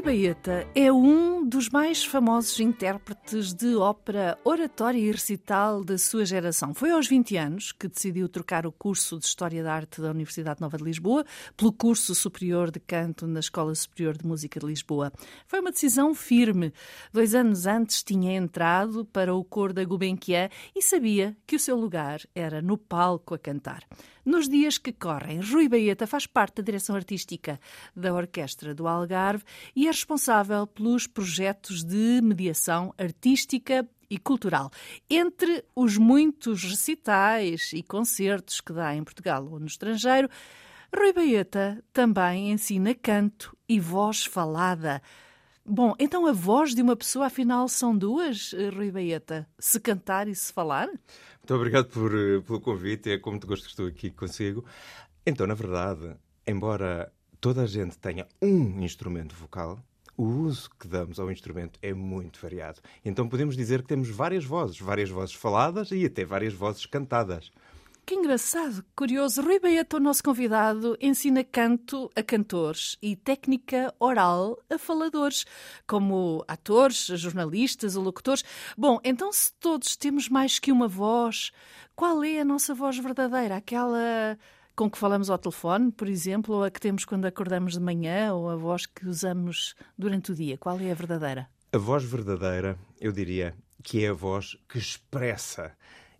Rui Baeta é um dos mais famosos intérpretes de ópera, oratória e recital da sua geração. Foi aos 20 anos que decidiu trocar o curso de História da Arte da Universidade Nova de Lisboa pelo curso superior de canto na Escola Superior de Música de Lisboa. Foi uma decisão firme. Dois anos antes tinha entrado para o coro da Gulbenkian e sabia que o seu lugar era no palco a cantar. Nos dias que correm, Rui Baeta faz parte da direção artística da Orquestra do Algarve e é responsável pelos projetos de mediação artística e cultural. Entre os muitos recitais e concertos que dá em Portugal ou no estrangeiro, Rui Baeta também ensina canto e voz falada. Bom, então a voz de uma pessoa afinal são duas, Rui Baeta? Se cantar e se falar? Muito obrigado por, eh, pelo convite, é com muito gosto que estou aqui consigo. Então, na verdade, embora toda a gente tenha um instrumento vocal, o uso que damos ao instrumento é muito variado. Então podemos dizer que temos várias vozes, várias vozes faladas e até várias vozes cantadas. Que engraçado, curioso. Rui Baeta, o nosso convidado, ensina canto a cantores e técnica oral a faladores, como atores, jornalistas locutores. Bom, então se todos temos mais que uma voz, qual é a nossa voz verdadeira? Aquela com que falamos ao telefone, por exemplo, ou a que temos quando acordamos de manhã, ou a voz que usamos durante o dia? Qual é a verdadeira? A voz verdadeira, eu diria, que é a voz que expressa,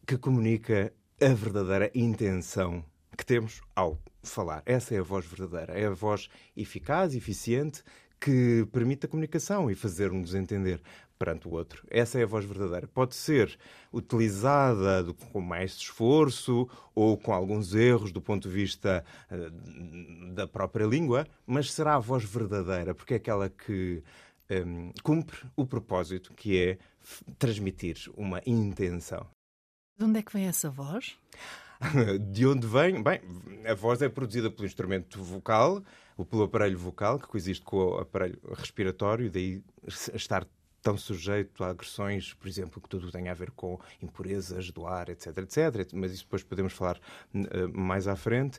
que comunica a verdadeira intenção que temos ao falar. Essa é a voz verdadeira. É a voz eficaz, eficiente, que permite a comunicação e fazer-nos entender perante o outro. Essa é a voz verdadeira. Pode ser utilizada com mais esforço ou com alguns erros do ponto de vista uh, da própria língua, mas será a voz verdadeira, porque é aquela que um, cumpre o propósito que é transmitir uma intenção. De onde é que vem essa voz? De onde vem? Bem, a voz é produzida pelo instrumento vocal, ou pelo aparelho vocal, que coexiste com o aparelho respiratório, daí estar tão sujeito a agressões, por exemplo, que tudo tem a ver com impurezas do ar, etc, etc. Mas isso depois podemos falar uh, mais à frente.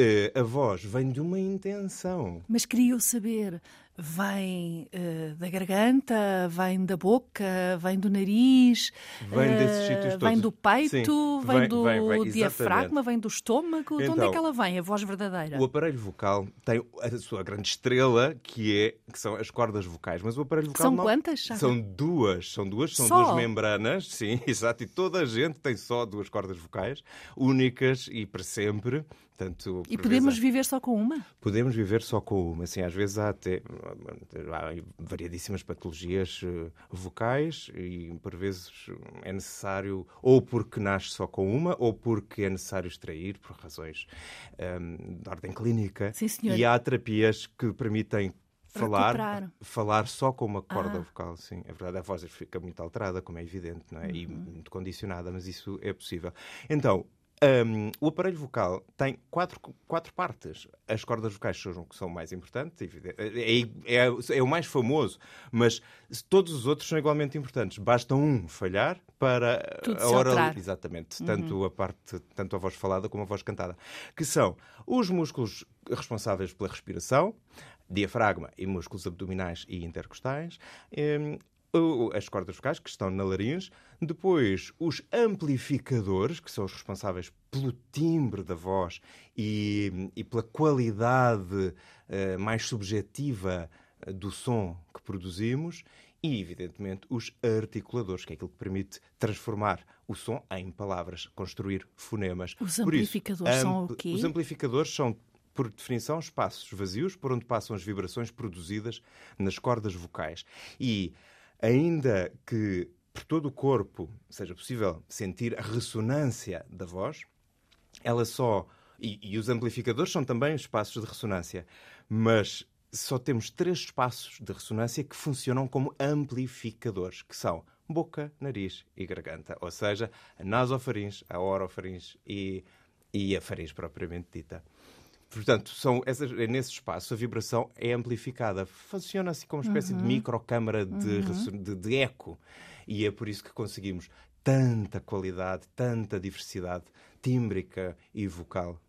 Uh, a voz vem de uma intenção. Mas queria saber, vem uh, da garganta, vem da boca, vem do nariz, vem desses sítios todos. Vem do peito, Sim, vem, vem, do vem, vem, diafragma, vem do estômago. Então, de onde é que ela vem, a voz verdadeira? O aparelho vocal tem a sua grande estrela, que, é, que são as cordas vocais. Mas o aparelho vocal. São não... quantas? São duas, são duas, são só? duas membranas, sim, exato. E toda a gente tem só duas cordas vocais, únicas e para sempre. Portanto, e podemos vezes, viver só com uma? Podemos viver só com uma. Assim, às vezes há até há variadíssimas patologias eh, vocais e por vezes é necessário, ou porque nasce só com uma, ou porque é necessário extrair por razões um, ehm, de ordem clínica. Sim, senhor. E há terapias que permitem falar, falar só com uma corda ah. vocal, sim. É verdade, a voz fica muito alterada, como é evidente, não é? Uhum. E muito condicionada, mas isso é possível. Então, um, o aparelho vocal tem quatro, quatro partes. As cordas vocais são, são mais importantes, é, é, é, o mais famoso, mas todos os outros são igualmente importantes. Basta um falhar para Tudo a hora. Exatamente. Uhum. Tanto a parte, tanto a voz falada como a voz cantada. Que são os músculos responsáveis pela respiração, diafragma e músculos abdominais e intercostais. As cordas vocais, que estão na laringe, depois os amplificadores, que são os responsáveis pelo timbre da voz e, e pela qualidade uh, mais subjetiva eh, do som que produzimos, e, evidentemente, os articuladores, que é aquilo que permite transformar o som em palavras, construir fonemas. Os amplificadores isso, são o quê? Os amplificadores são por definição, espaços vazios por onde passam as vibrações produzidas nas cordas vocais. E ainda que por todo o corpo seja possível sentir a ressonância da voz, ela só. E, e, os amplificadores são também espaços de ressonância, mas só temos três espaços de ressonância que funcionam como amplificadores, que são boca, nariz e garganta, ou seja, a nasofaringe, a orofaringe e, e a faringe propriamente dita. Portanto, são essas, nesse espaço a vibração é amplificada. Funciona assim como uma espécie uhum. de microcâmara de, uhum. de, de eco. E é por isso que conseguimos tanta qualidade, tanta diversidade tímbrica e vocal.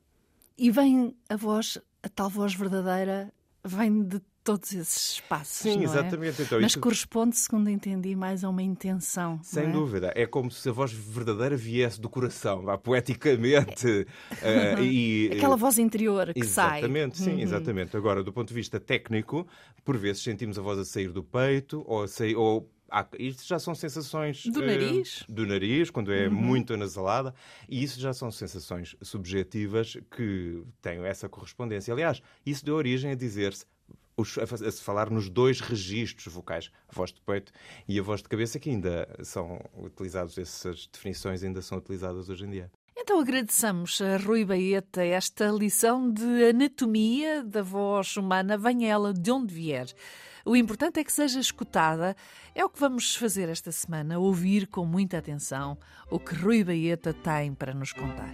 E vem a voz, a tal voz verdadeira, vem de todos esses espaços. Sim, é? exatamente. Então, Mas corresponde, segundo entendi, mais a uma intenção. Sem é? dúvida. É como se a voz verdadeira viesse do coração, vá, poeticamente. uh, e, Aquela voz interior que exatamente, sai. Exatamente, sim, uhum. exatamente. Agora, do ponto de vista técnico, por vezes sentimos a voz a sair do peito ou a sair. Ou isto já são sensações do uh, nariz, do nariz quando é uhum. muito anasalada, e isso já são sensações subjetivas que têm essa correspondência. Aliás, isso deu origem a dizer-se a se falar nos dois registros vocais, a voz de peito e a voz de cabeça, que ainda são utilizados, essas definições ainda são utilizadas hoje em dia. Então agradeçamos a Rui Baeta esta lição de anatomia da voz humana, venha ela de onde vier. O importante é que seja escutada. É o que vamos fazer esta semana, ouvir com muita atenção o que Rui Baeta tem para nos contar.